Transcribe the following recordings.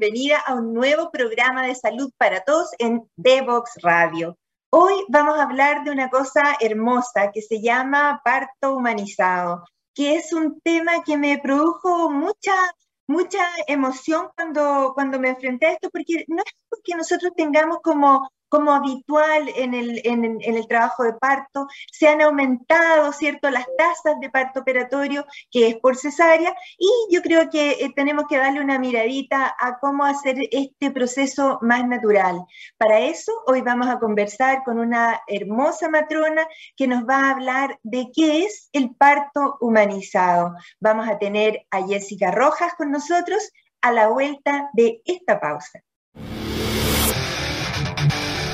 bienvenida a un nuevo programa de salud para todos en Devox Radio. Hoy vamos a hablar de una cosa hermosa que se llama parto humanizado, que es un tema que me produjo mucha mucha emoción cuando, cuando me enfrenté a esto, porque no es porque nosotros tengamos como como habitual en el, trabajo de parto, se han aumentado, ¿cierto?, las tasas de parto operatorio, que es por cesárea, y yo creo que eh, tenemos que darle una miradita a cómo hacer este proceso más natural. Para eso, hoy vamos a conversar con una hermosa matrona que nos va a hablar de qué es el parto humanizado. Vamos a tener a Jessica Rojas con nosotros a la vuelta de esta pausa.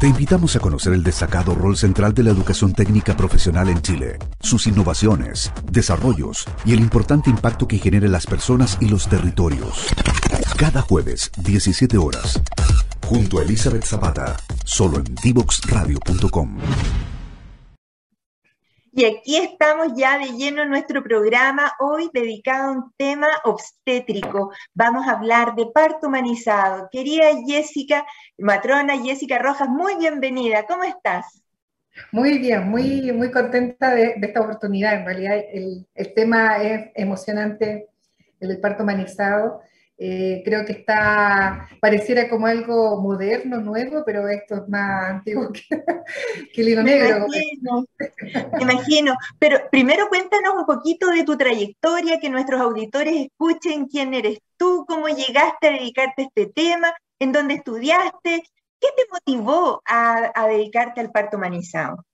Te invitamos a conocer el destacado rol central de la educación técnica profesional en Chile, sus innovaciones, desarrollos y el importante impacto que genera en las personas y los territorios. Cada jueves, 17 horas, junto a Elizabeth Zapata, solo en divoxradio.com. Y aquí estamos ya de lleno en nuestro programa, hoy dedicado a un tema obstétrico. Vamos a hablar de parto humanizado. Querida Jessica, matrona Jessica Rojas, muy bienvenida. ¿Cómo estás? Muy bien, muy, muy contenta de, esta oportunidad. En realidad el, el tema es emocionante, el parto humanizado. Eh, creo que está, pareciera como algo moderno, nuevo, pero esto es más antiguo que, el hilo negro. Imagino, me imagino. Pero primero cuéntanos un poquito de tu trayectoria, que nuestros auditores escuchen quién eres tú, cómo llegaste a dedicarte a este tema, en dónde estudiaste, qué te motivó a, a dedicarte al parto humanizado.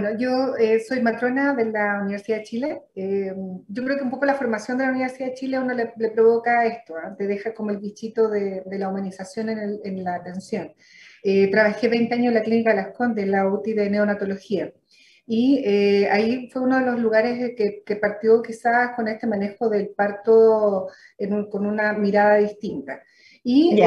Bueno, yo eh, soy matrona de la Universidad de Chile. Eh, yo creo que un poco la formación de la Universidad de Chile a uno le, provoca esto, ¿ah? te deja como el bichito de, la humanización en, la atención. Eh, trabajé 20 años en la Clínica Las Condes, la UTI de neonatología. Y ahí fue uno de los lugares que, partió quizás con este manejo del parto con una mirada distinta. Y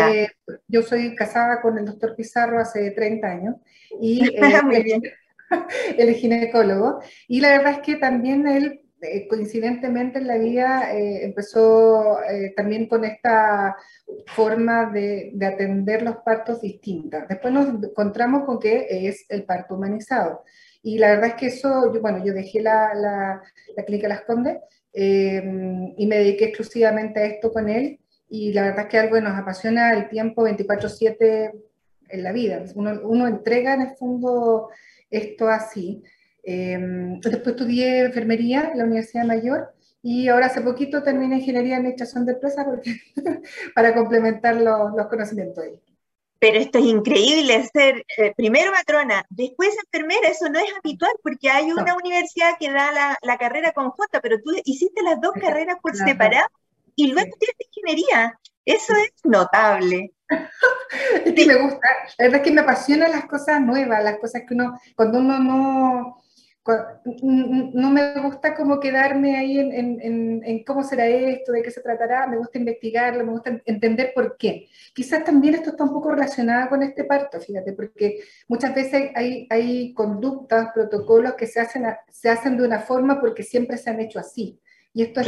yo soy casada con el doctor Pizarro hace 30 años. Y, Muy bien el ginecólogo. Y la verdad es que también él, eh, coincidentemente en la vida, eh, empezó eh, también con esta forma de, de, atender los partos distintas. Después nos encontramos con que es el parto humanizado. Y la verdad es que eso, yo, bueno, yo dejé la, la, la clínica Las Condes y me dediqué exclusivamente a esto con él. Y la verdad es que algo que nos apasiona el tiempo 24/7 en la vida. Uno, uno entrega en el fondo esto así. Em, después estudié enfermería en la Universidad Mayor y ahora hace poquito terminé ingeniería en administración de empresas para complementar los, los, conocimientos ahí. Pero esto es increíble, ser eh, primero matrona, después enfermera, eso no es habitual porque hay una universidad que da la, la, carrera conjunta, pero tú hiciste las dos carreras por separado y luego tienes ingeniería. Eso es notable. Es que me gusta, la verdad es que me apasionan las cosas nuevas, las cosas que uno, cuando uno no, no me gusta como quedarme ahí en, cómo será esto, de qué se tratará, me gusta investigarlo, me gusta entender por qué. Quizás también esto está un poco relacionado con este parto, fíjate, porque muchas veces hay, hay conductas, protocolos que se hacen, se hacen de una forma porque siempre se han hecho así. Y esto es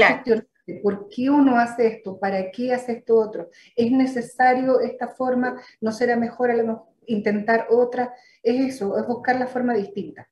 ¿Por qué uno hace esto? ¿Para qué hace esto otro? ¿Es necesario esta forma? ¿No será mejor intentar otra? Es eso, es buscar la forma distinta.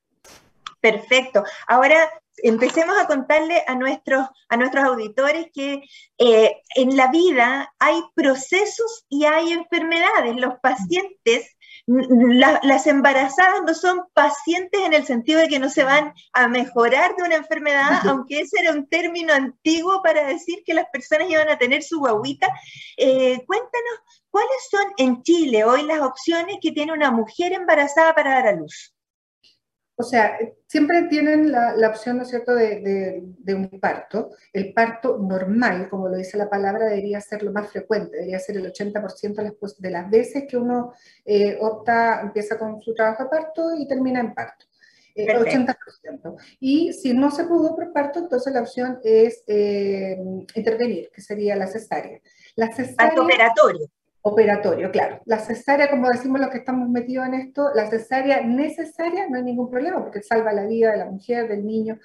Perfecto. Ahora empecemos a contarle a nuestros, a nuestros auditores que eh, en la vida hay procesos y hay enfermedades. Los pacientes las embarazadas no son pacientes en el sentido de que no se van a mejorar de una enfermedad, aunque ese era un término antiguo para decir que las personas iban a tener su guaguita. Eh, cuéntanos, ¿cuáles son en Chile hoy las opciones que tiene una mujer embarazada para dar a luz? O sea, siempre tienen la, opción, ¿no es cierto?, de, un parto. El parto normal, como lo dice la palabra, debería ser lo más frecuente, debería ser el 80% de las, de las veces que uno eh, opta, empieza con su trabajo de parto y termina en parto. 80%. Eh, y si no se pudo por parto, entonces la opción es eh, intervenir, que sería la cesárea. La cesárea parto operatorio operatorio, claro. La cesárea, como decimos los que estamos metidos en esto, la cesárea necesaria no hay ningún problema porque salva la vida de la mujer, del niño.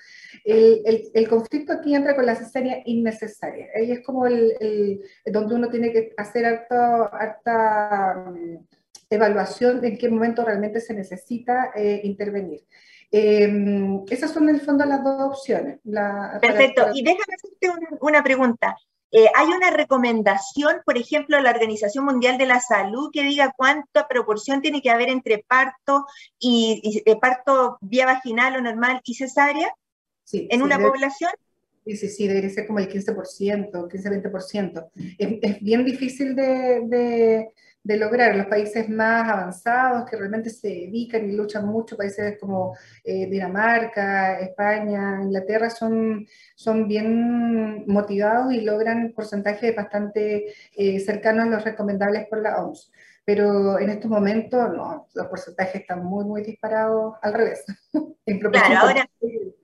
El, el, conflicto aquí entra con la cesárea innecesaria. Ahí es como el, donde uno tiene que hacer harta, harta mm, evaluación de en qué momento realmente se necesita eh, intervenir. Em, esas son en el fondo las dos opciones. Perfecto. Y déjame hacerte una pregunta. Eh, ¿Hay una recomendación, por ejemplo, de la Organización Mundial de la Salud que diga cuánta proporción tiene que haber entre parto y, eh, parto vía vaginal o normal y cesárea en una población? Sí, sí, sí, debería ser como el 15%, 15-20%. Es, es, bien difícil de de lograr. Los países más avanzados que realmente se dedican y luchan mucho, países como eh, Dinamarca, España, Inglaterra, son, son bien motivados y logran porcentajes bastante eh, cercanos a los recomendables por la OMS. Pero en estos momentos, no, los porcentajes están muy, muy disparados al revés. claro, ahora,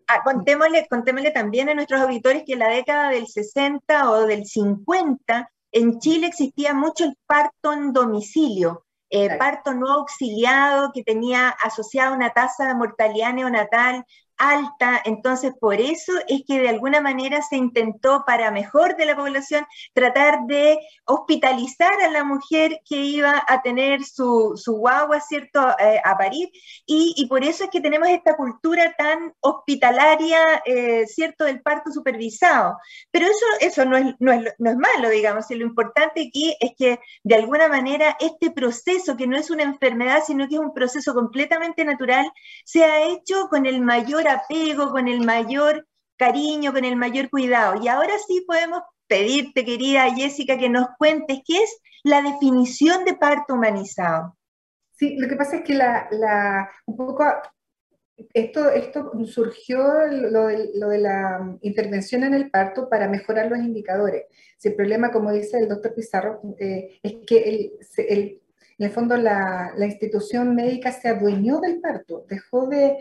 ah, contémosle, contémosle también a nuestros auditores que en la década del 60 o del 50 en Chile existía mucho el parto en domicilio, eh, parto no auxiliado que tenía asociada una tasa de mortalidad neonatal alta, entonces por eso es que de alguna manera se intentó para mejor de la población tratar de hospitalizar a la mujer que iba a tener su, su guagua, ¿cierto?, eh, a parir, y, por eso es que tenemos esta cultura tan hospitalaria, eh, ¿cierto?, del parto supervisado. Pero eso, eso no, es, no, es, no es malo, digamos, y lo importante aquí es que de alguna manera este proceso, que no es una enfermedad, sino que es un proceso completamente natural, se ha hecho con el mayor apego, con el mayor cariño, con el mayor cuidado. Y ahora sí podemos pedirte, querida Jessica, que nos cuentes qué es la definición de parto humanizado. Sí, lo que pasa es que la, un poco esto, esto surgió lo de, la intervención en el parto para mejorar los indicadores. Si el problema, como dice el doctor Pizarro, eh, es que el, en el fondo la, institución médica se adueñó del parto, dejó de,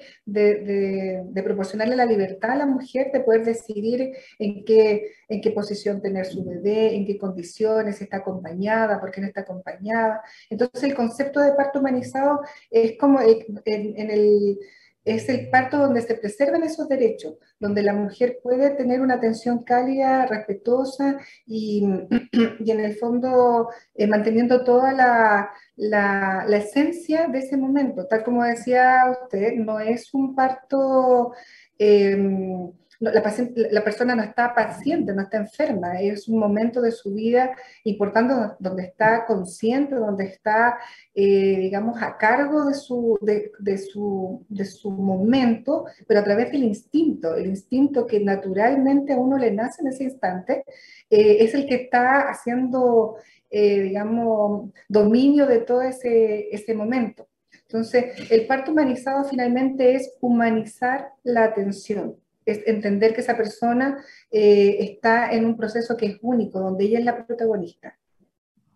proporcionarle la libertad a la mujer de poder decidir en qué, en qué posición tener su bebé, en qué condiciones, si está acompañada, por qué no está acompañada. Entonces el concepto de parto humanizado es como en el es el parto donde se preservan esos derechos, donde la mujer puede tener una atención cálida, respetuosa y, en el fondo eh, manteniendo toda la, la, esencia de ese momento. Tal como decía usted, no es un parto... Em, la, persona no está paciente, no está enferma, es un momento de su vida importante donde está consciente, donde está, eh, digamos, a cargo de su, de, su, de su momento, pero a través del instinto, el instinto que naturalmente a uno le nace en ese instante, eh, es el que está haciendo, eh, digamos, dominio de todo ese, ese momento. Entonces, el parto humanizado finalmente es humanizar la atención es entender que esa persona eh, está en un proceso que es único, donde ella es la protagonista.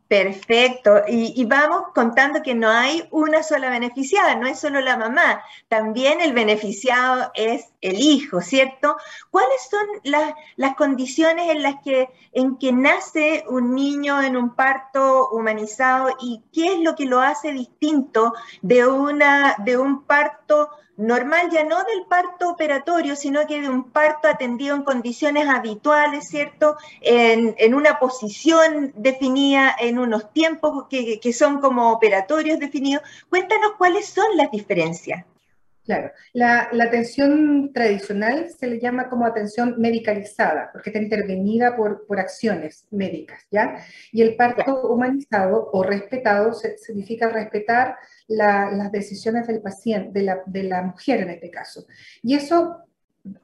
Perfecto. Y, vamos contando que no hay una sola beneficiada, no es solo la mamá, también el beneficiado es el hijo, ¿cierto? ¿Cuáles son las, las condiciones en las que, en que nace un niño en un parto humanizado y qué es lo que lo hace distinto de, una, de un parto normal, ya no del parto operatorio, sino que de un parto atendido en condiciones habituales, ¿cierto? En, una posición definida, en unos tiempos que, que, son como operatorios definidos. Cuéntanos cuáles son las diferencias. Claro, la, la, atención tradicional se le llama como atención medicalizada, porque está intervenida por, por acciones médicas, ¿ya? Y el parto humanizado o respetado significa respetar las decisiones del paciente, de la, de la mujer en este caso. Y eso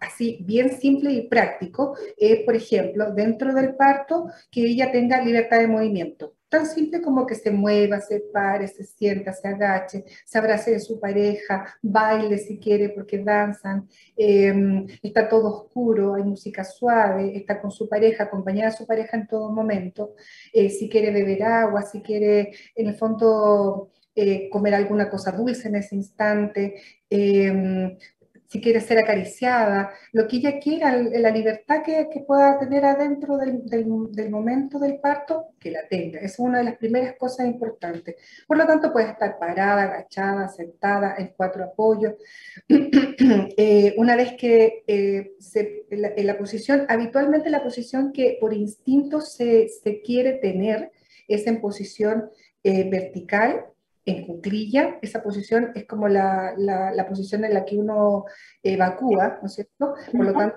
así bien simple y práctico es, por ejemplo, dentro del parto, que ella tenga libertad de movimiento tan simple como que se mueva, se pare, se sienta, se agache, se abrace de su pareja, baile si quiere porque danzan, em, está todo oscuro, hay música suave, está con su pareja, acompañada de su pareja en todo momento, eh, si quiere beber agua, si quiere en el fondo eh, comer alguna cosa dulce en ese instante, em, si quiere ser acariciada, lo que ella quiera, la libertad que, pueda tener adentro del, momento del parto, que la tenga. es una de las primeras cosas importantes. Por lo tanto, puede estar parada, agachada, sentada, en cuatro apoyos. Eh, una vez que eh, en, la, posición, habitualmente la posición que por instinto se, quiere tener es en posición eh, vertical, en cuclilla, esa posición es como la, la, posición en la que uno evacúa, ¿no es cierto? Por lo tanto,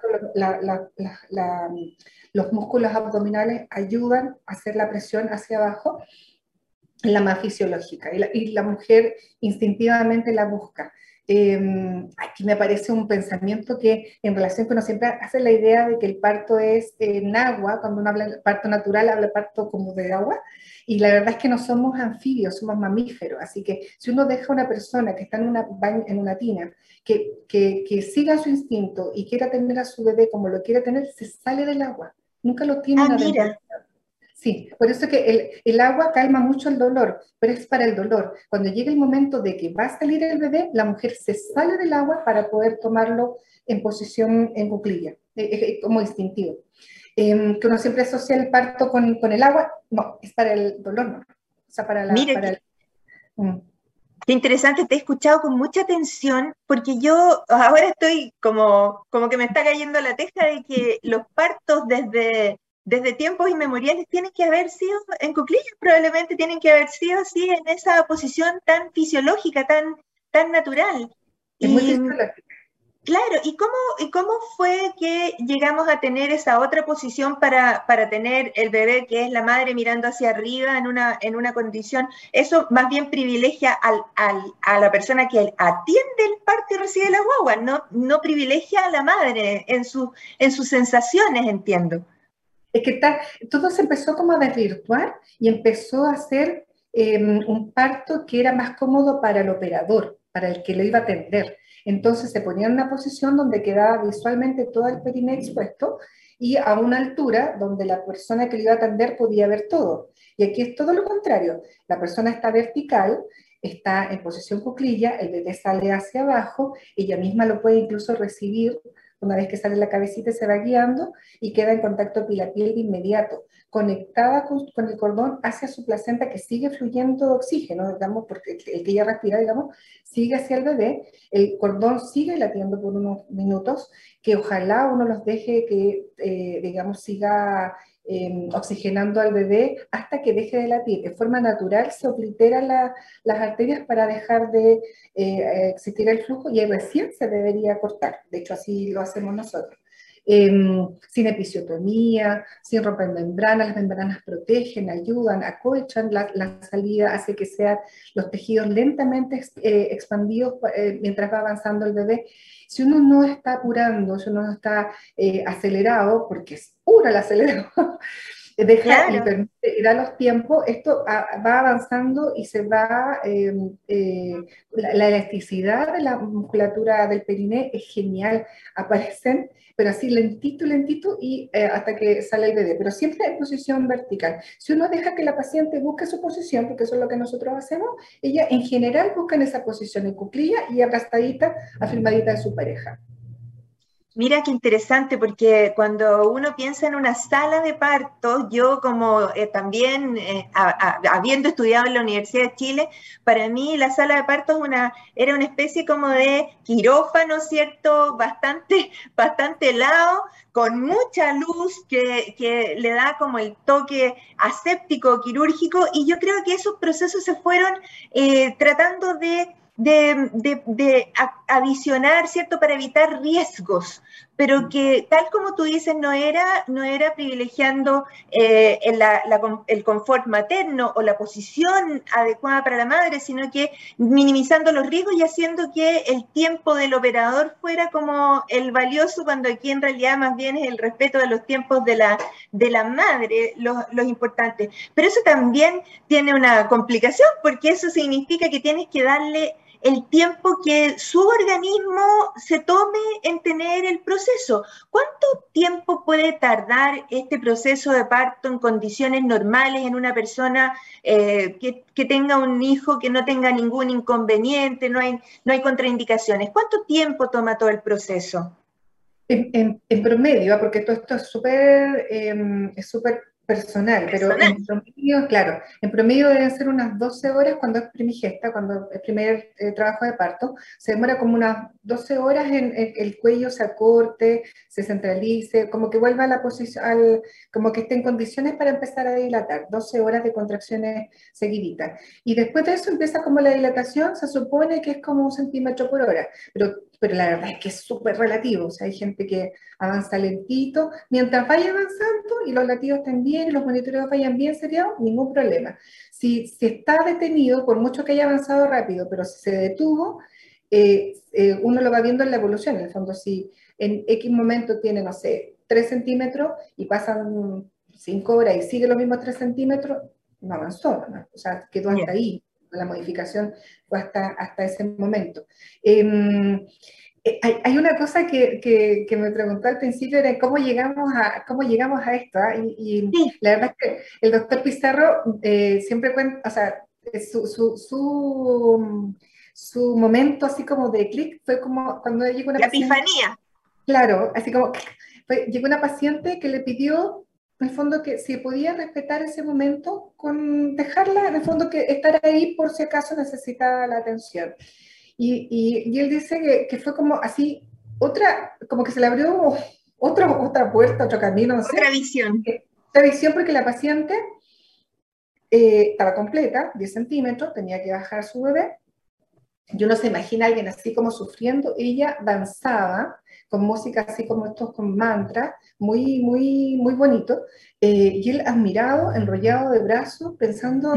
los músculos abdominales ayudan a hacer la presión hacia abajo, la más fisiológica, y la, mujer instintivamente la busca. Em, aquí me parece un pensamiento que en relación con uno siempre hace la idea de que el parto es en agua, cuando uno habla de parto natural, habla de parto como de agua, y la verdad es que no somos anfibios, somos mamíferos, así que si uno deja a una persona que está en una, en una tina, que, que, que siga su instinto y quiera tener a su bebé como lo quiere tener, se sale del agua, nunca lo tiene ah, Sí, por eso que el, el, agua calma mucho el dolor, pero es para el dolor. Cuando llega el momento de que va a salir el bebé, la mujer se sale del agua para poder tomarlo en posición en cuclilla, como instintivo. Em, que uno siempre asocia el parto con, con, el agua, no, es para el dolor, no. O sea, para la... para el, mm. Qué interesante, te he escuchado con mucha atención porque yo ahora estoy como, como que me está cayendo la teja de que los partos desde desde tiempos inmemoriales tienen que haber sido, en cuclillas probablemente tienen que haber sido así, en esa posición tan fisiológica, tan, tan natural. Es muy fisiológica. Claro, ¿y cómo, ¿y cómo fue que llegamos a tener esa otra posición para, para tener el bebé que es la madre mirando hacia arriba en una, en una condición? Eso más bien privilegia al, al, a la persona que atiende el parto y recibe la guagua, no, no privilegia a la madre en, su, en sus sensaciones, entiendo. Es que todo se empezó como a desvirtuar y empezó a ser em, un parto que era más cómodo para el operador, para el que lo iba a atender. Entonces se ponía en una posición donde quedaba visualmente todo el periné expuesto y a una altura donde la persona que lo iba a atender podía ver todo. Y aquí es todo lo contrario. La persona está vertical, está en posición cuclilla, el bebé sale hacia abajo, ella misma lo puede incluso recibir una vez que sale la cabecita se va guiando y queda en contacto piel a piel de inmediato, conectada con, el cordón hacia su placenta que sigue fluyendo oxígeno, digamos, porque el, que ella respira, digamos, sigue hacia el bebé, el cordón sigue latiendo por unos minutos, que ojalá uno los deje que, eh, digamos, siga Em, oxigenando al bebé hasta que deje de latir. De forma natural se obliteran las arterias para dejar de eh, existir el flujo y recién se debería cortar. De hecho, así lo hacemos nosotros. Em, sin episiotomía, sin romper membranas, las membranas protegen, ayudan, acolchan la, salida, hace que sean los tejidos lentamente eh, expandidos eh, mientras va avanzando el bebé. Si uno no está apurando, si uno no está acelerado, porque es pura el acelerado, deja y permite ir a los tiempos, esto va avanzando y se va, em, eh, la, elasticidad de la musculatura del periné es genial, aparecen, pero así lentito, lentito y eh, hasta que sale el bebé, pero siempre en posición vertical. Si uno deja que la paciente busque su posición, porque eso es lo que nosotros hacemos, ella en general busca en esa posición en cuclilla y abrazadita, afirmadita de su pareja. Mira qué interesante, porque cuando uno piensa en una sala de parto, yo como eh, también eh, habiendo estudiado en la Universidad de Chile, para mí la sala de parto es una, era una especie como de quirófano, ¿cierto? Bastante, bastante helado, con mucha luz que, le da como el toque aséptico, quirúrgico, y yo creo que esos procesos se fueron eh, tratando de de, adicionar, ¿cierto?, para evitar riesgos, pero que tal como tú dices, no era, no era privilegiando eh, el confort materno o la posición adecuada para la madre, sino que minimizando los riesgos y haciendo que el tiempo del operador fuera como el valioso, cuando aquí en realidad más bien es el respeto de los tiempos de la, de la madre los, los importantes. Pero eso también tiene una complicación, porque eso significa que tienes que darle el tiempo que su organismo se tome en tener el proceso. ¿Cuánto tiempo puede tardar este proceso de parto en condiciones normales en una persona eh, que, tenga un hijo que no tenga ningún inconveniente, no hay, no hay contraindicaciones? ¿Cuánto tiempo toma todo el proceso? En, promedio, porque todo esto es súper em, personal, pero en promedio, claro, en promedio deben ser unas 12 horas cuando es primigesta, cuando es primer eh, trabajo de parto, se demora como unas 12 horas en, el cuello se acorte, se centralice, como que vuelva a la posición, como que esté en condiciones para empezar a dilatar, 12 horas de contracciones seguiditas. Y después de eso empieza como la dilatación, se supone que es como un centímetro por hora, pero pero la verdad es que es súper relativo, o sea, hay gente que avanza lentito, mientras vaya avanzando y los latidos estén bien y los monitoreos vayan bien, sería ningún problema. Si, si está detenido, por mucho que haya avanzado rápido, pero si se detuvo, eh, eh, uno lo va viendo en la evolución, en el fondo, si en X momento tiene, no sé, 3 centímetros y pasan 5 horas y sigue los mismos 3 centímetros, no avanzó, ¿no? o sea, quedó hasta ahí la modificación fue hasta, hasta ese momento. Em, eh, hay, una cosa que, que, me preguntó al principio de cómo llegamos a, cómo llegamos a esto. ¿ah? Y, la verdad es que el doctor Pizarro eh, siempre cuenta, o sea, su, su, su, su, momento así como de clic fue como cuando llegó una La epifanía. Claro, así como llegó una paciente que le pidió en el fondo que si podía respetar ese momento con dejarla, en el fondo que estar ahí por si acaso necesitaba la atención. Y, y, él dice que, que, fue como así, otra, como que se le abrió otra, otra puerta, otro camino. otra visión. Otra visión porque la paciente eh, estaba completa, 10 centímetros, tenía que bajar su bebé. Yo no se imagina a alguien así como sufriendo. Ella danzaba con música así como estos con mantras, muy, muy, muy bonito, eh, y él admirado, enrollado de brazos, pensando,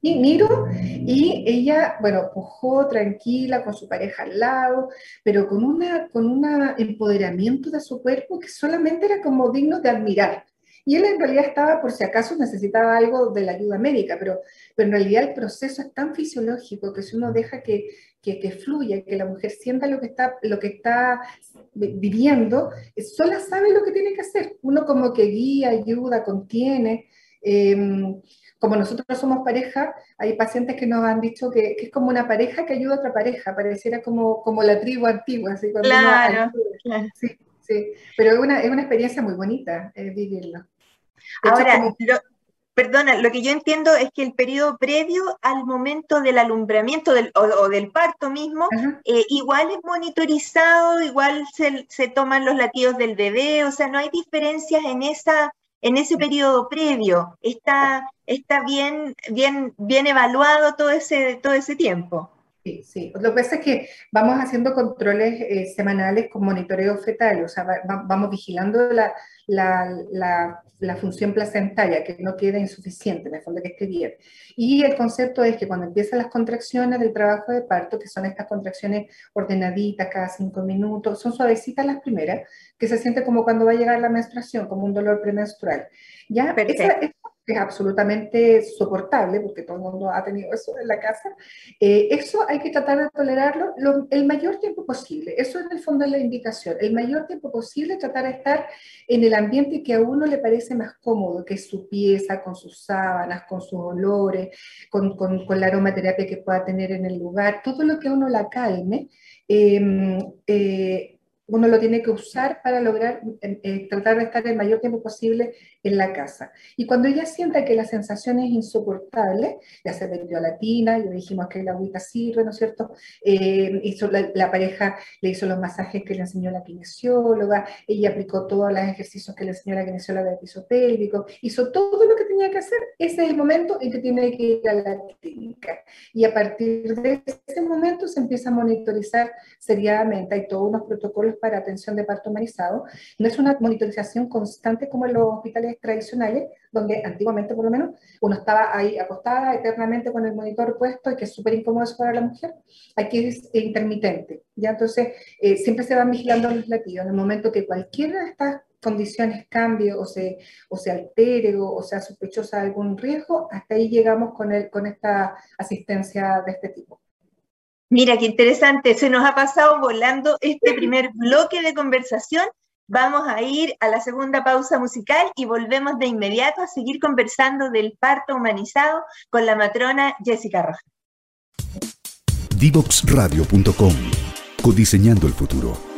y miro, y ella, bueno, pujó tranquila con su pareja al lado, pero con una, con un empoderamiento de su cuerpo que solamente era como digno de admirar. Y él en realidad estaba por si acaso necesitaba algo de la ayuda médica, pero, pero en realidad el proceso es tan fisiológico que si uno deja que, que, que fluya, que la mujer sienta lo que está, lo que está viviendo, sola sabe lo que tiene que hacer. Uno como que guía, ayuda, contiene. Em, como nosotros somos pareja, hay pacientes que nos han dicho que, es como una pareja que ayuda a otra pareja, pareciera como, como la tribu antigua. Así, claro, Sí, sí, pero es una, es una experiencia muy bonita eh, vivirlo. Ahora, perdona, lo que yo entiendo es que el periodo previo al momento del alumbramiento del, o, del parto mismo, eh, igual es monitorizado, igual se, toman los latidos del bebé, o sea, no hay diferencias en esa en ese periodo previo. Está, está bien, bien, bien evaluado todo ese, todo ese tiempo. Sí, sí. Lo que pasa es que vamos haciendo controles eh, semanales con monitoreo fetal, o sea, vamos vigilando la, la, la, función placentaria, que no quede insuficiente, en el fondo que esté bien. Y el concepto es que cuando empiezan las contracciones del trabajo de parto, que son estas contracciones ordenaditas cada cinco minutos, son suavecitas las primeras, que se siente como cuando va a llegar la menstruación, como un dolor premenstrual. Ya, esa, que es absolutamente soportable, porque todo el mundo ha tenido eso en la casa, eh, eso hay que tratar de tolerarlo el mayor tiempo posible. Eso en el fondo es la indicación. El mayor tiempo posible tratar de estar en el ambiente que a uno le parece más cómodo, que es su pieza, con sus sábanas, con sus olores, con, con, con la aromaterapia que pueda tener en el lugar, todo lo que a uno la calme. Em, eh, uno lo tiene que usar para lograr eh, eh, tratar de estar el mayor tiempo posible en la casa. Y cuando ella sienta que la sensación es insoportable, ya se vendió a la tina, ya dijimos que la agüita sirve, ¿no es cierto? Eh, hizo la, pareja le hizo los masajes que le enseñó la kinesióloga, ella aplicó todos los ejercicios que le enseñó la kinesióloga de piso pélvico, hizo todo lo que tenía que hacer, ese es el momento en que tiene que ir a la clínica. Y a partir de ese momento se empieza a monitorizar seriadamente, hay todos unos protocolos para atención de parto humanizado. No es una monitorización constante como en los hospitales tradicionales, donde antiguamente por lo menos uno estaba ahí acostada eternamente con el monitor puesto y que es súper incómodo para la mujer. Aquí es intermitente, ¿ya? Entonces, eh, siempre se van vigilando los latidos. En el momento que cualquiera de estas condiciones cambie o se, o se altere o, sea sospechosa de algún riesgo, hasta ahí llegamos con, el, con esta asistencia de este tipo. Mira, qué interesante, se nos ha pasado volando este primer bloque de conversación. Vamos a ir a la segunda pausa musical y volvemos de inmediato a seguir conversando del parto humanizado con la matrona Jessica Roja. Divoxradio.com Codiseñando el futuro.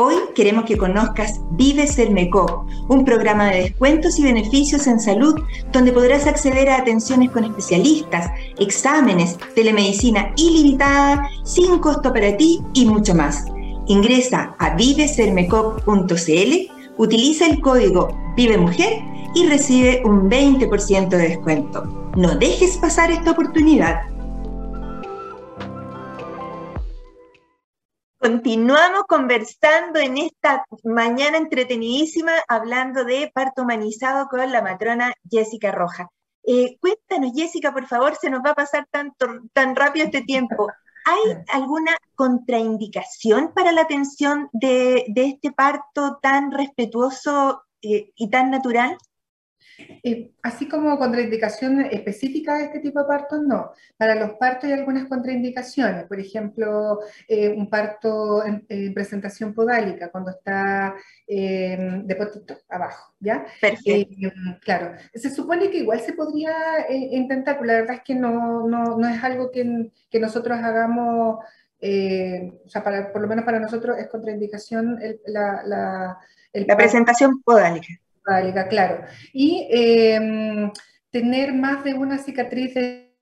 Hoy queremos que conozcas Vive Sermecop, un programa de descuentos y beneficios en salud donde podrás acceder a atenciones con especialistas, exámenes, telemedicina ilimitada, sin costo para ti y mucho más. Ingresa a vivesermecop.cl, utiliza el código Vive Mujer y recibe un 20% de descuento. No dejes pasar esta oportunidad. Continuamos conversando en esta mañana entretenidísima hablando de parto humanizado con la matrona Jessica Roja. Eh, cuéntanos, Jessica, por favor, se nos va a pasar tanto, tan rápido este tiempo. ¿Hay alguna contraindicación para la atención de, este parto tan respetuoso eh, y tan natural? Eh, así como contraindicación específica de este tipo de partos, no. Para los partos hay algunas contraindicaciones, por ejemplo, eh, un parto en, presentación podálica, cuando está eh, de potito abajo, ¿ya? Perfecto. claro, se supone que igual se podría intentar, pero la verdad es que no, no, no es algo que, que nosotros hagamos, o sea, para, por lo menos para nosotros es contraindicación la, la, la presentación podálica claro. Y em, tener más de una cicatriz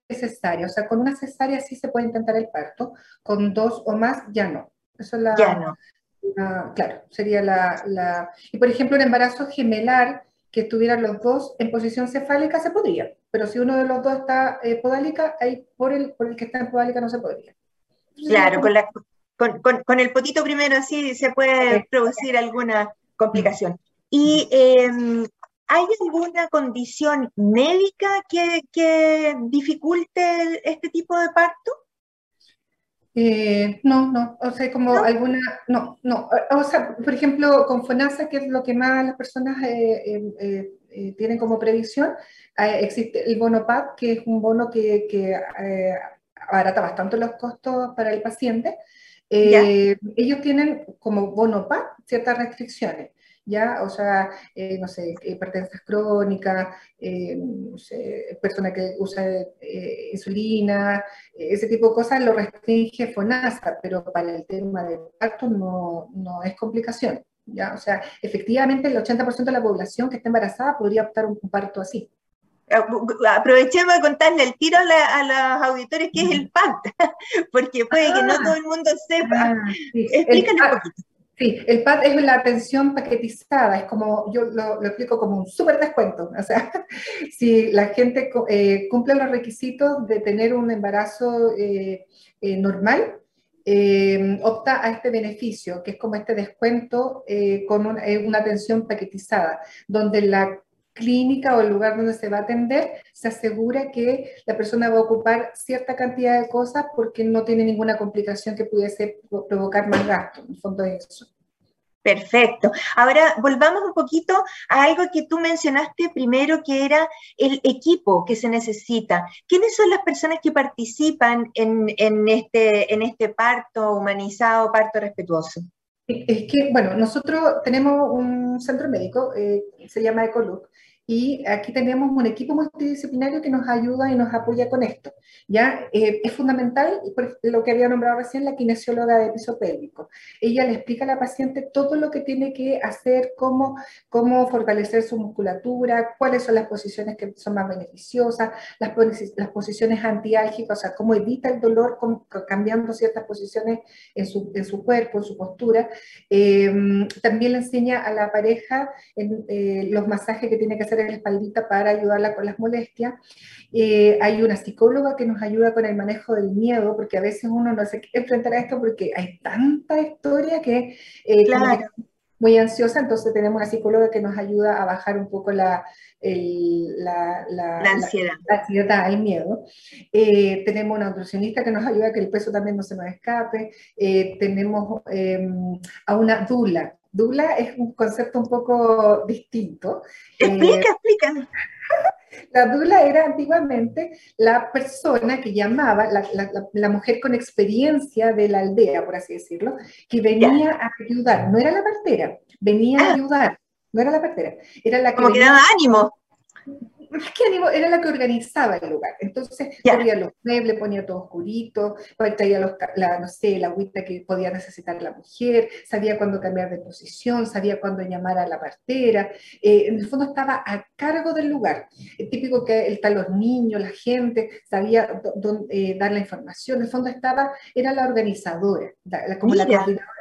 necesaria, o sea, con una cesárea sí se puede intentar el parto, con dos o más ya no. Eso la, ya no. claro, sería la, Y por ejemplo, un embarazo gemelar que estuvieran los dos en posición cefálica se podría, pero si uno de los dos está eh, podálica, ahí por el, por el que está en podálica no se podría. Claro, con, la, con, con, el potito primero sí se puede producir alguna complicación. ¿Y em, hay alguna condición médica que, dificulte este tipo de parto? Eh, no, no, o sea, como alguna, no, no, o sea, por ejemplo, con FONASA, que es lo que más las personas eh, eh, tienen como previsión, existe el bono PAP, que es un bono que, que abarata bastante los costos para el paciente. ellos tienen como bono PAP ciertas restricciones. ¿Ya? O sea, eh, no sé, hipertensas crónicas, eh, no sé, persona que usa eh, insulina, ese tipo de cosas lo restringe FONASA, pero para el tema del parto no, no es complicación, ¿ya? O sea, efectivamente el 80% de la población que está embarazada podría optar un parto así. Aprovechemos de contarle el tiro a, los auditores que es el PAT, porque puede que no ah. todo el mundo sepa. Ah, Explícanos un poquito. Sí, el PAD es la atención paquetizada, es como, yo lo, explico como un súper descuento. O sea, si la gente eh, cumple los requisitos de tener un embarazo eh, eh, normal, opta a este beneficio, que es como este descuento con una atención paquetizada, donde la clínica o el lugar donde se va a atender, se asegura que la persona va a ocupar cierta cantidad de cosas porque no tiene ninguna complicación que pudiese provocar más gasto. En el fondo es eso. Perfecto. Ahora volvamos un poquito a algo que tú mencionaste primero, que era el equipo que se necesita. ¿Quiénes son las personas que participan en, este, en este parto humanizado, parto respetuoso? Es que, bueno, nosotros tenemos un centro médico, eh, se llama Ecoluc, y aquí tenemos un equipo multidisciplinario que nos ayuda y nos apoya con esto. ¿ya? Eh, es fundamental lo que había nombrado recién la kinesióloga de piso pélvico. Ella le explica a la paciente todo lo que tiene que hacer, cómo, cómo fortalecer su musculatura, cuáles son las posiciones que son más beneficiosas, las, las posiciones antiálgicas, o sea, cómo evita el dolor cambiando ciertas posiciones en su, en su cuerpo, en su postura. Eh, también le enseña a la pareja en, eh, los masajes que tiene que hacer en la espaldita para ayudarla con las molestias. Eh, hay una psicóloga que nos ayuda con el manejo del miedo, porque a veces uno no se quiere enfrentar a esto porque hay tanta historia que... Claro muy ansiosa, entonces tenemos una psicóloga que nos ayuda a bajar un poco la, la, ansiedad. La, ansiedad, el miedo. Eh, tenemos una nutricionista que nos ayuda a que el peso también no se nos escape. Eh, tenemos em, a una dula. Dula es un concepto un poco distinto. Explica, eh, explica. La dula era antiguamente la persona que llamaba, la, la, mujer con experiencia de la aldea, por así decirlo, que venía a ayudar. No era la partera, venía a ah. ayudar no era la partera, era la que... Como que daba ánimo. Que era la que organizaba el lugar. Entonces ponía los muebles, ponía todo oscurito, traía los, la, no sé, la agüita que podía necesitar la mujer, sabía cuándo cambiar de posición, sabía cuándo llamar a la partera. Eh, en el fondo estaba a cargo del lugar. Típico que están los niños, la gente, sabía dónde, eh, dar la información. En el fondo estaba, era la organizadora, como la coordinadora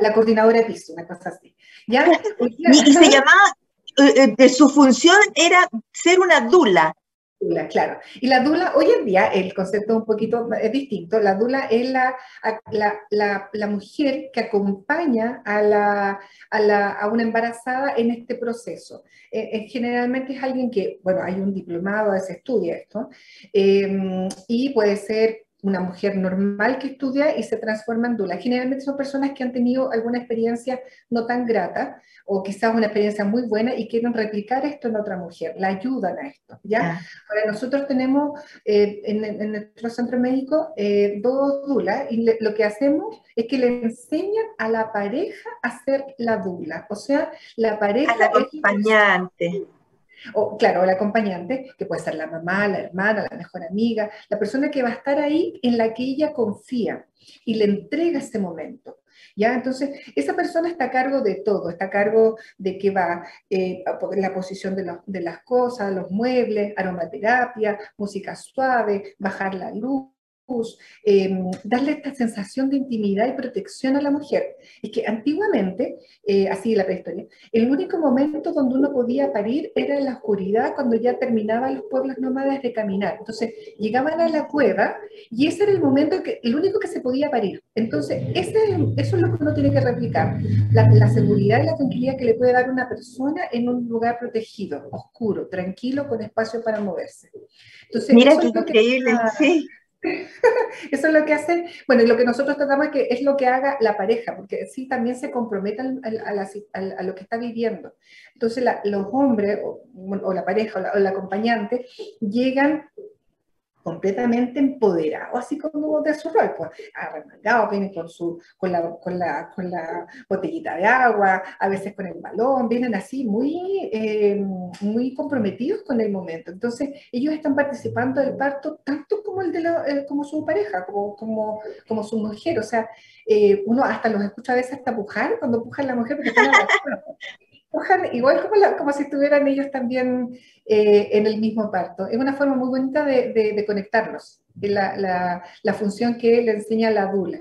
la, coordinadora de piso, una cosa así. ¿Ya? y, se llamaba, eh, eh, su función era ser una dula. Dula, claro. Y la dula, hoy en día, el concepto es un poquito es distinto. La dula es la, la, la, mujer que acompaña a, la, a, la, a una embarazada en este proceso. Eh, generalmente es alguien que, bueno, hay un diplomado, se estudia esto, y puede ser una mujer normal que estudia y se transforma en dula. Generalmente son personas que han tenido alguna experiencia no tan grata o quizás una experiencia muy buena y quieren replicar esto en otra mujer, la ayudan a esto. ¿ya? Ahora, nosotros tenemos eh, en, nuestro centro médico eh, dos dulas y lo que hacemos es que le enseñan a la pareja a ser la dula, o sea, la pareja... A la acompañante. O, claro, el acompañante, que puede ser la mamá, la hermana, la mejor amiga, la persona que va a estar ahí en la que ella confía y le entrega ese momento. ¿Ya? Entonces, esa persona está a cargo de todo, está a cargo de que va eh, la posición de, de las cosas, los muebles, aromaterapia, música suave, bajar la luz, Em, darle esta sensación de intimidad y protección a la mujer. Es que antiguamente, eh, así la prehistoria, el único momento donde uno podía parir era en la oscuridad, cuando ya terminaban los pueblos nómadas de caminar. Entonces, llegaban a la cueva y ese era el momento, que, el único que se podía parir. Entonces, ese, eso es lo que uno tiene que replicar, la, la seguridad y la tranquilidad que le puede dar una persona en un lugar protegido, oscuro, tranquilo, con espacio para moverse. Entonces, Mira qué increíble, sí. Eso es lo que hace, bueno, lo que nosotros tratamos es que es lo que haga la pareja, porque sí también se compromete a, lo que está viviendo. Entonces los hombres o, la pareja o la, acompañante llegan completamente empoderado, así como de su rol, pues arremangado, vienen con, su, con, la, con, la, con la botellita de agua, a veces con el balón, vienen así muy, eh, muy comprometidos con el momento. Entonces, ellos están participando del parto tanto como, el de la, como su pareja, como, como, como su mujer, o sea, eh, uno hasta los escucha a veces hasta pujar, cuando puja la mujer, porque igual como, como si estuvieran ellos también eh, en el mismo parto. Es una forma muy bonita de, de, conectarlos, la, la, la, función que le enseña la dula.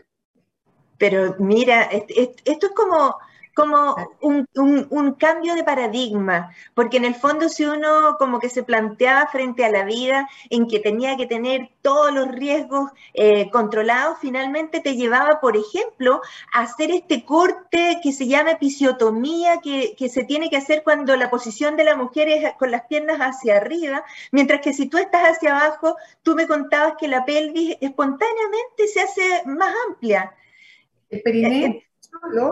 Pero mira, esto es como como un, un, cambio de paradigma, porque en el fondo si uno como que se planteaba frente a la vida en que tenía que tener todos los riesgos eh, controlados, finalmente te llevaba, por ejemplo, a hacer este corte que se llama episiotomía, que, que se tiene que hacer cuando la posición de la mujer es con las piernas hacia arriba, mientras que si tú estás hacia abajo, tú me contabas que la pelvis espontáneamente se hace más amplia. El periné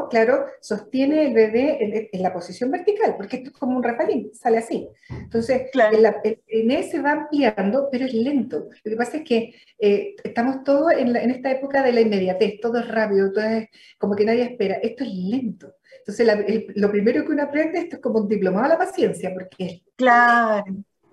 claro, sostiene el bebé en, la posición vertical, porque esto es como un rapalín, sale así. Entonces, el, pene se va ampliando, pero es lento. Lo que pasa es que eh, estamos todos en, esta época de la inmediatez, todo es rápido, todo es como que nadie espera. Esto es lento. Entonces, lo primero que uno aprende, esto es como un diplomado a la paciencia, porque claro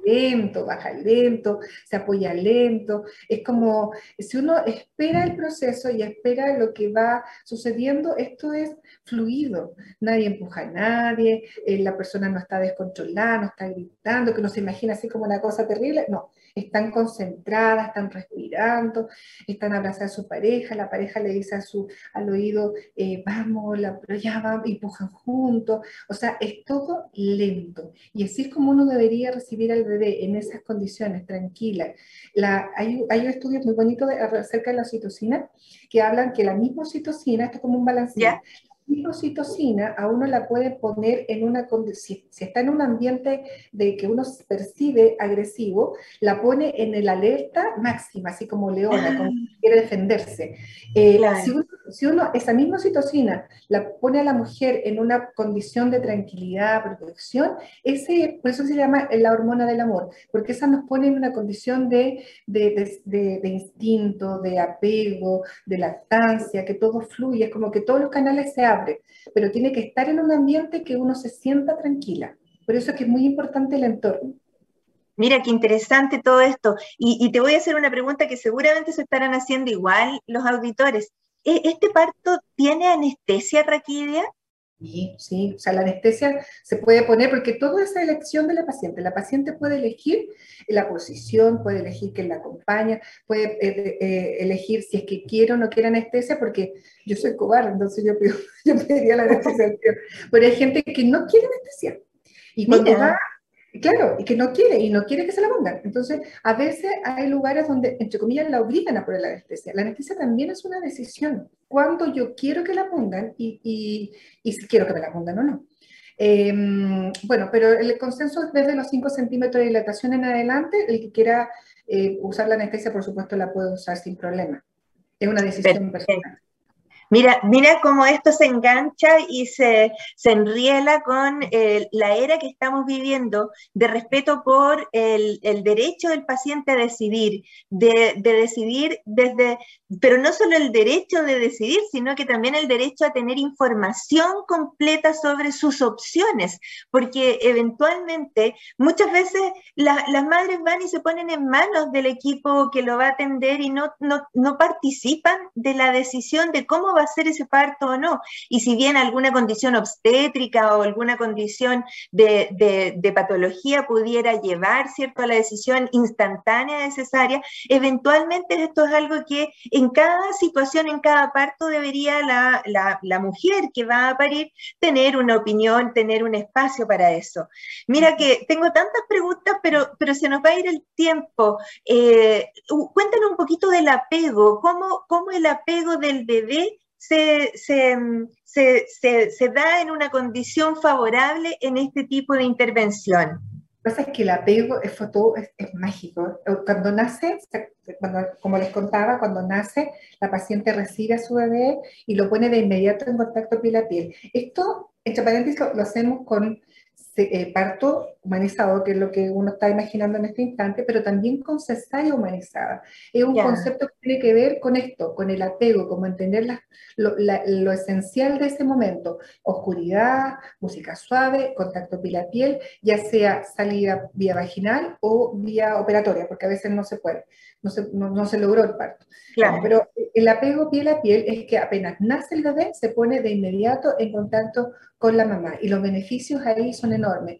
lento, baja lento, se apoya lento. Es como si uno espera el proceso y espera lo que va sucediendo, esto es fluido. Nadie empuja a nadie, eh, la persona no está descontrolada, no está gritando, que no se imagina así como una cosa terrible. No, están concentradas, están respirando, están abrazadas a su pareja, la pareja le dice a su, al oído, eh, vamos, la, pero ya vamos, empujan juntos, o sea, es todo lento. Y así es como uno debería recibir al bebé en esas condiciones, tranquila. La, hay, hay estudios muy bonitos acerca de la oxitocina que hablan que la misma oxitocina, esto es como un balance, oxitocina a uno la puede poner en una condición, si está en un ambiente de que uno percibe agresivo, la pone en el alerta máxima, así como leona, como ah. quiere defenderse. Eh, si, uno, esa misma oxitocina la pone a la mujer en una condición de tranquilidad, protección, ese, por eso se llama la hormona del amor, porque esa nos pone en una condición de, de, de, de instinto, de apego, de lactancia, que todo fluye, es como que todos los canales se pero tiene que estar en un ambiente que uno se sienta tranquila. Por eso es que es muy importante el entorno. Mira, qué interesante todo esto. Y, te voy a hacer una pregunta que seguramente se estarán haciendo igual los auditores. ¿E-, ¿Este parto tiene anestesia raquidia? Sí, sí, o sea, la anestesia se puede poner porque todo es elección de la paciente. La paciente puede elegir la posición, puede elegir quién la acompaña, puede eh, eh, elegir si es que quiere o no quiere anestesia, porque yo soy cobarde, entonces yo, yo pediría la anestesia. Pero hay gente que no quiere anestesia. Y cuando va Claro, y que no quiere, y no quiere que se la pongan. Entonces, a veces hay lugares donde, entre comillas, la obligan a poner la anestesia. La anestesia también es una decisión. Cuando yo quiero que la pongan y, y, si quiero que me la pongan o no. Em, bueno, pero el consenso es desde los 5 centímetros de dilatación en adelante. El que quiera eh, usar la anestesia, por supuesto, la puede usar sin problema. Es una decisión personal. Mira, mira cómo esto se engancha y se, se enriela con eh, la era que estamos viviendo de respeto por el, derecho del paciente a decidir, de, decidir desde, pero no solo el derecho de decidir, sino que también el derecho a tener información completa sobre sus opciones, porque eventualmente muchas veces las madres van y se ponen en manos del equipo que lo va a atender y no, no, no participan de la decisión de cómo va hacer ese parto o no. Y si bien alguna condición obstétrica o alguna condición de, patología pudiera llevar, ¿cierto?, a la decisión instantánea necesaria, eventualmente esto es algo que en cada situación, en cada parto, debería la, mujer que va a parir tener una opinión, tener un espacio para eso. Mira que tengo tantas preguntas, pero, pero se nos va a ir el tiempo. Eh, cuéntanos un poquito del apego, ¿cómo, cómo el apego del bebé se, se, da en una condición favorable en este tipo de intervención. Lo que pasa es que el apego es, es, mágico. Cuando nace, como les contaba, cuando nace, la paciente recibe a su bebé y lo pone de inmediato en contacto piel a piel. Esto, entre paréntesis, lo hacemos con eh, parto humanizado, que es lo que uno está imaginando en este instante, pero también con cesárea humanizada. Es un concepto que tiene que ver con esto, con el apego, como entender lo, lo, esencial de ese momento. Oscuridad, música suave, contacto piel a piel, ya sea salida vía vaginal o vía operatoria, porque a veces no se puede, no se, no, se logró el parto. Claro. Pero el apego piel a piel es que apenas nace el bebé, se pone de inmediato en contacto con la mamá y los beneficios ahí son enormes.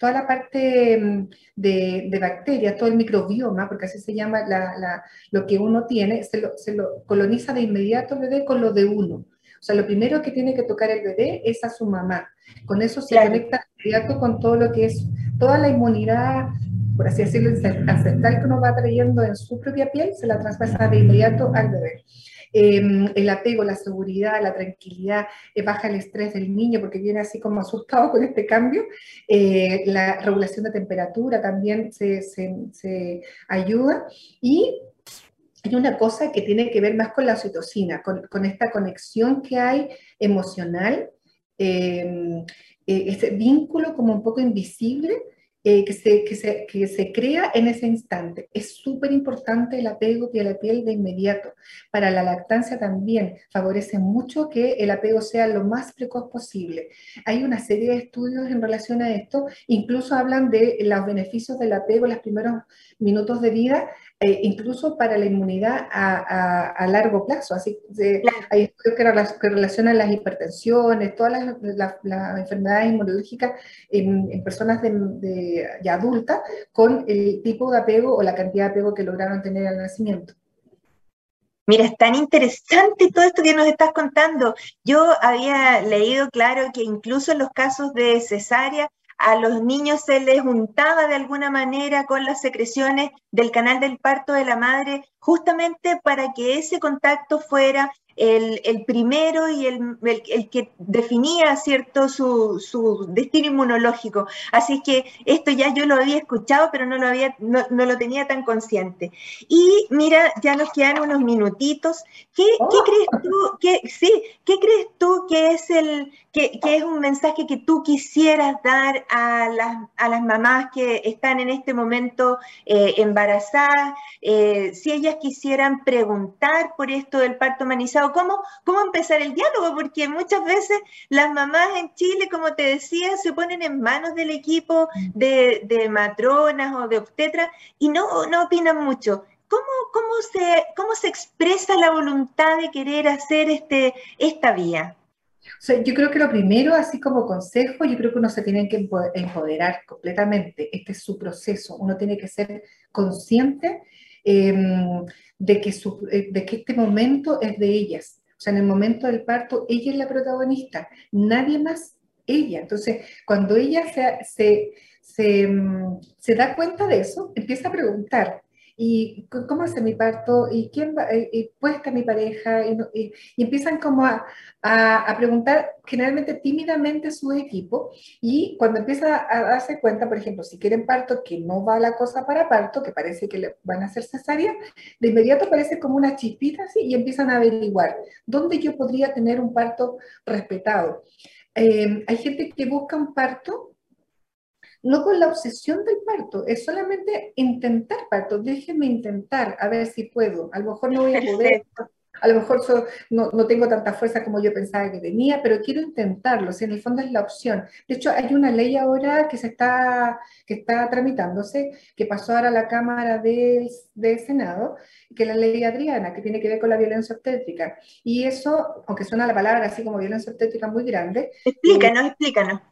toda la parte mm, de, bacterias, todo el microbioma, porque así se llama lo que uno tiene, se lo, coloniza de inmediato el bebé con lo de uno. O sea, lo primero que tiene que tocar el bebé es a su mamá. Con eso se conecta de inmediato con todo lo que es toda la inmunidad, por así decirlo, ancestral que uno va trayendo en su propia piel, se la traspasa de inmediato al bebé. Em, el apego, la seguridad, la tranquilidad, eh, baja el estrés del niño porque viene así como asustado con este cambio, eh, la regulación de temperatura también se, se, ayuda y hay una cosa que tiene que ver más con la oxitocina, con, con esta conexión que hay emocional, eh, ese vínculo como un poco invisible eh, que, se, que, se, que, se, crea en ese instante. Es súper importante el apego y la piel de inmediato. Para la lactancia también favorece mucho que el apego sea lo más precoz posible. Hay una serie de estudios en relación a esto, incluso hablan de los beneficios del apego en los primeros minutos de vida, eh, incluso para la inmunidad a, a, largo plazo. Así que hay estudios que, relacionan las hipertensiones, todas las, las, enfermedades inmunológicas en, en personas de, de, ya adultas con el tipo de apego o la cantidad de apego que lograron tener al nacimiento. Mira, es tan interesante todo esto que nos estás contando. Yo había leído, claro, que incluso en los casos de cesárea a los niños se les juntaba de alguna manera con las secreciones del canal del parto de la madre, justamente para que ese contacto fuera el, primero y el, el, que definía cierto su, su, destino inmunológico. Así que esto ya yo lo había escuchado, pero no lo, había, no, no lo tenía tan consciente. Y mira, ya nos quedan unos minutitos. ¿Qué, ¿qué oh. crees tú? Que, sí, ¿qué crees tú que es el que, que, es un mensaje que tú quisieras dar a las, a las mamás que están en este momento eh, embarazadas? Eh, si ellas quisieran preguntar por esto del parto humanizado, cómo, cómo empezar el diálogo, porque muchas veces las mamás en Chile, como te decía, se ponen en manos del equipo de, matronas o de obstetras y no, no opinan mucho. ¿Cómo, cómo, se, ¿Cómo se expresa la voluntad de querer hacer este, esta vía? O yo creo que lo primero, así como consejo, yo creo que uno se tiene que empoderar completamente. Este es su proceso. Uno tiene que ser consciente Em, de, que eh, de que este momento es de ellas. O sea, en el momento del parto, ella es la protagonista, nadie más ella. Entonces, cuando ella se, se, se, mm, se da cuenta de eso, empieza a preguntar, y cómo hace mi parto, y quién va, eh, y, puede estar mi pareja, y, empiezan como a, a, preguntar generalmente tímidamente su equipo, y cuando empieza a darse cuenta, por ejemplo, si quieren parto, que no va la cosa para parto, que parece que le van a hacer cesárea, de inmediato aparece como una chispita así, y empiezan a averiguar dónde yo podría tener un parto respetado. Eh, hay gente que busca un parto no con la obsesión del parto, es solamente intentar parto, déjenme intentar, a ver si puedo, a lo mejor no voy a poder, a lo mejor no, no, tengo tanta fuerza como yo pensaba que tenía, pero quiero intentarlo, si en el fondo es la opción. De hecho, hay una ley ahora que se está, que está tramitándose, que pasó ahora a la Cámara del, Senado, que es la ley Adriana, que tiene que ver con la violencia obstétrica. Y eso, aunque suena la palabra así como violencia obstétrica muy grande. Explícanos, explícanos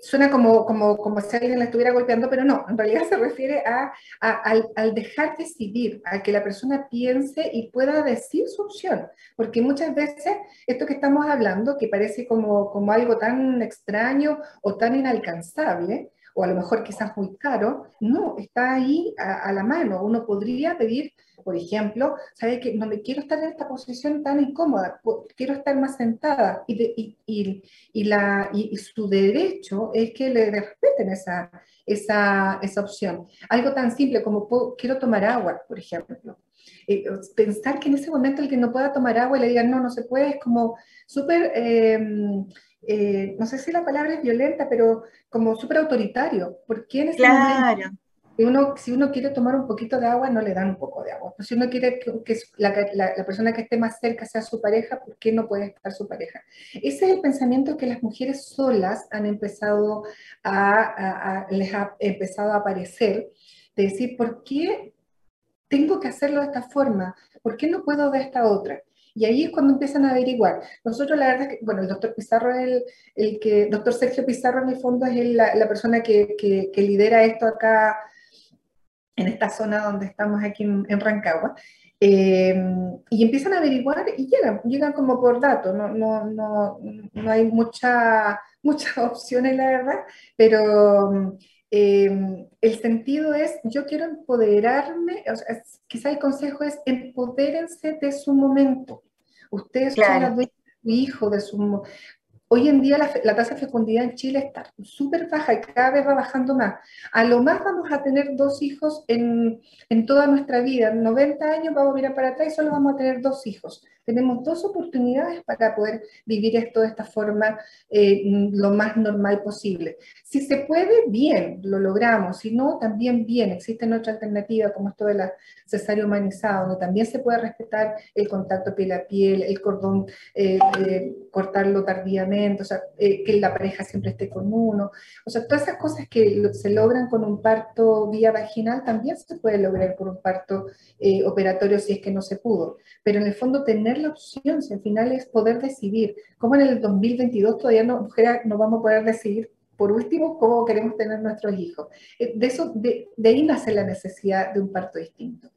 suena como, como, como si alguien la estuviera golpeando, pero no, en realidad se refiere a, al, al, dejar decidir, a que la persona piense y pueda decir su opción, porque muchas veces esto que estamos hablando, que parece como, como algo tan extraño o tan inalcanzable, o a lo mejor quizás muy caro, no, está ahí a, a la mano, uno podría pedir por ejemplo, sabe que no me quiero estar en esta posición tan incómoda, quiero estar más sentada y, y, y, la, y, su derecho es que le respeten esa, esa, esa opción. Algo tan simple como quiero tomar agua, por ejemplo. Eh, pensar que en ese momento el que no pueda tomar agua y le digan no, no se puede, es como súper, em, eh, no sé si la palabra es violenta, pero como súper autoritario. ¿Por qué en ese claro si uno, si uno quiere tomar un poquito de agua, no le dan un poco de agua. si uno quiere que, la, la, persona que esté más cerca sea su pareja, ¿por qué no puede estar su pareja? Ese es el pensamiento que las mujeres solas han empezado a, les ha empezado a aparecer, de decir, ¿por qué tengo que hacerlo de esta forma? ¿Por qué no puedo de esta otra? Y ahí es cuando empiezan a averiguar. Nosotros, la verdad, es que, bueno, el doctor Pizarro es el, el que, doctor Sergio Pizarro en el fondo es la, la, persona que, que, que lidera esto acá en esta zona donde estamos aquí en, Rancagua, eh, y empiezan a averiguar y llegan, llegan como por datos, no, no, no, no hay mucha, muchas opciones, la verdad, pero eh, el sentido es, yo quiero empoderarme, o sea, quizá el consejo es, empodérense de su momento. Ustedes son la de su hijo, de su, Hoy en día la, tasa de fecundidad en Chile está súper baja y cada vez va bajando más. A lo más vamos a tener dos hijos en, en toda nuestra vida. En 90 años vamos a mirar para atrás y solo vamos a tener dos hijos. Tenemos dos oportunidades para poder vivir esto de esta forma eh, lo más normal posible. Si se puede, bien, lo logramos. Si no, también bien. Existen otras alternativas como esto de la cesárea humanizada, donde también se puede respetar el contacto piel a piel, el cordón, eh, cortarlo tardíamente, o sea, eh, que la pareja siempre esté con uno. O sea, todas esas cosas que se logran con un parto vía vaginal también se puede lograr con un parto eh, operatorio si es que no se pudo. Pero en el fondo tener la opción, si al final es poder decidir, como en el 2022 todavía no, mujeres no vamos a poder decidir por último, cómo queremos tener nuestros hijos. Eh, de, eso, de, de ahí nace la necesidad de un parto distinto.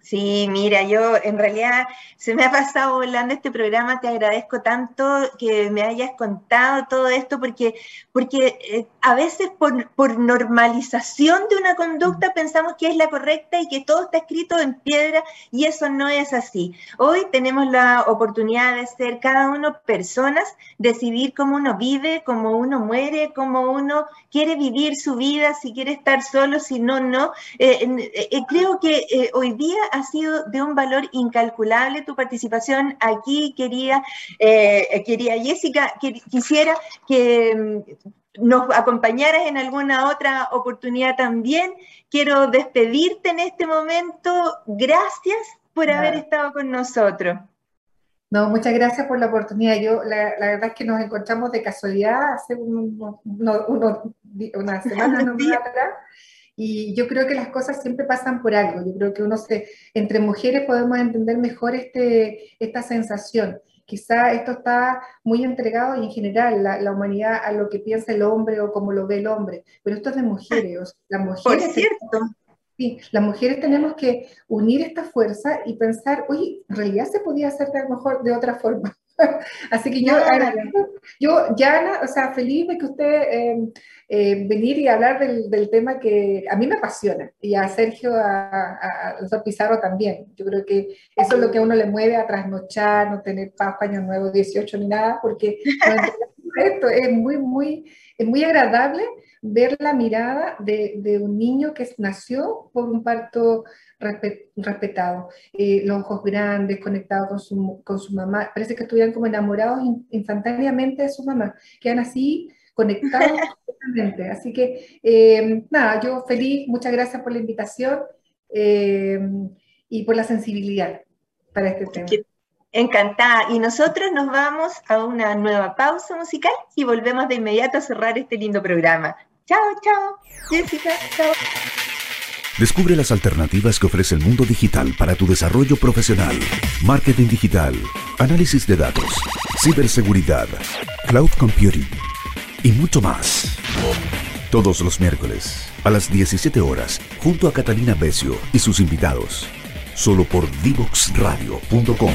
Sí, mira, yo en realidad se me ha pasado volando este programa, te agradezco tanto que me hayas contado todo esto, porque, porque eh, a veces por, por, normalización de una conducta pensamos que es la correcta y que todo está escrito en piedra y eso no es así. Hoy tenemos la oportunidad de ser cada uno personas, decidir cómo uno vive, cómo uno muere, cómo uno quiere vivir su vida, si quiere estar solo, si no, no. Eh, eh, creo que hoy día ha sido de un valor incalculable tu participación aquí, querida, eh, querida Jessica. quisiera que mm, nos acompañaras en alguna otra oportunidad también. Quiero despedirte en este momento. Gracias por haber estado con nosotros. No, muchas gracias por la oportunidad. Yo, la, verdad es que nos encontramos de casualidad hace unos, unas semanas atrás y yo creo que las cosas siempre pasan por algo. Yo creo que uno se, entre mujeres podemos entender mejor este, esta sensación. Quizá esto está muy entregado y en general la, la, humanidad a lo que piensa el hombre o como lo ve el hombre, pero esto es de mujeres. Las mujeres por cierto. Sí, las mujeres tenemos que unir esta fuerza y pensar, oye, en realidad se podía hacer de mejor de otra forma. Así que yo, yo, Yana, o sea, feliz de que usted eh, eh, venir y hablar del, del, tema que a mí me apasiona y a Sergio, a, a, Pizarro también. Yo creo que eso es lo que a uno le mueve a trasnochar, no tener paño nuevo 18 ni nada, porque esto es muy, muy, es muy agradable ver la mirada de, de un niño que nació por un parto respetado, eh, los ojos grandes, conectados con su, con su mamá, parece que estuvieran como enamorados instantáneamente de su mamá, quedan así conectados completamente. Así que, eh, nada, yo feliz, muchas gracias por la invitación eh, y por la sensibilidad para este tema. Encantada. Y nosotros nos vamos a una nueva pausa musical y volvemos de inmediato a cerrar este lindo programa. Chao, chao. Jessica, chao. Descubre las alternativas que ofrece el mundo digital para tu desarrollo profesional. Marketing digital, análisis de datos, ciberseguridad, cloud computing y mucho más. Todos los miércoles a las 17 horas junto a Catalina Becio y sus invitados. Solo por divoxradio.com.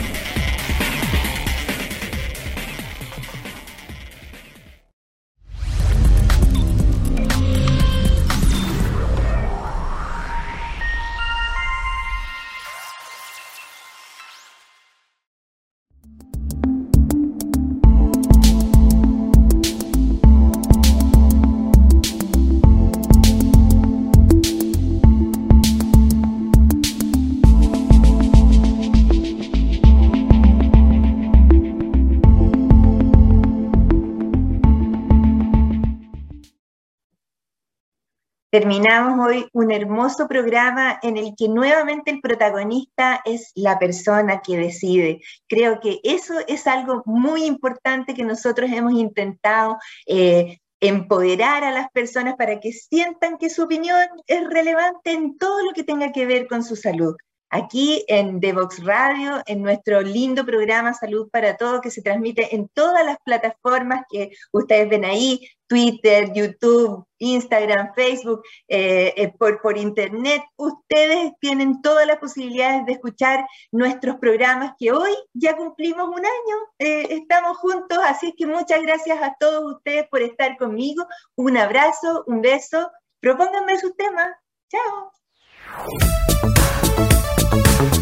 Terminamos hoy un hermoso programa en el que nuevamente el protagonista es la persona que decide. Creo que eso es algo muy importante que nosotros hemos intentado eh, empoderar a las personas para que sientan que su opinión es relevante en todo lo que tenga que ver con su salud aquí en Devox Radio, en nuestro lindo programa Salud para Todos, que se transmite en todas las plataformas que ustedes ven ahí, Twitter, YouTube, Instagram, Facebook, eh, eh, por, por Internet. Ustedes tienen todas las posibilidades de escuchar nuestros programas que hoy ya cumplimos un año, eh, estamos juntos, así que muchas gracias a todos ustedes por estar conmigo. Un abrazo, un beso, propónganme sus temas. Chao.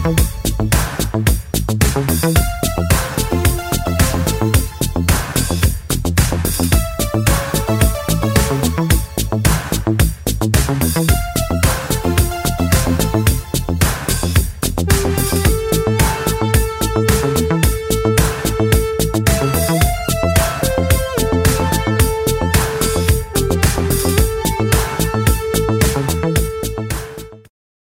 Thank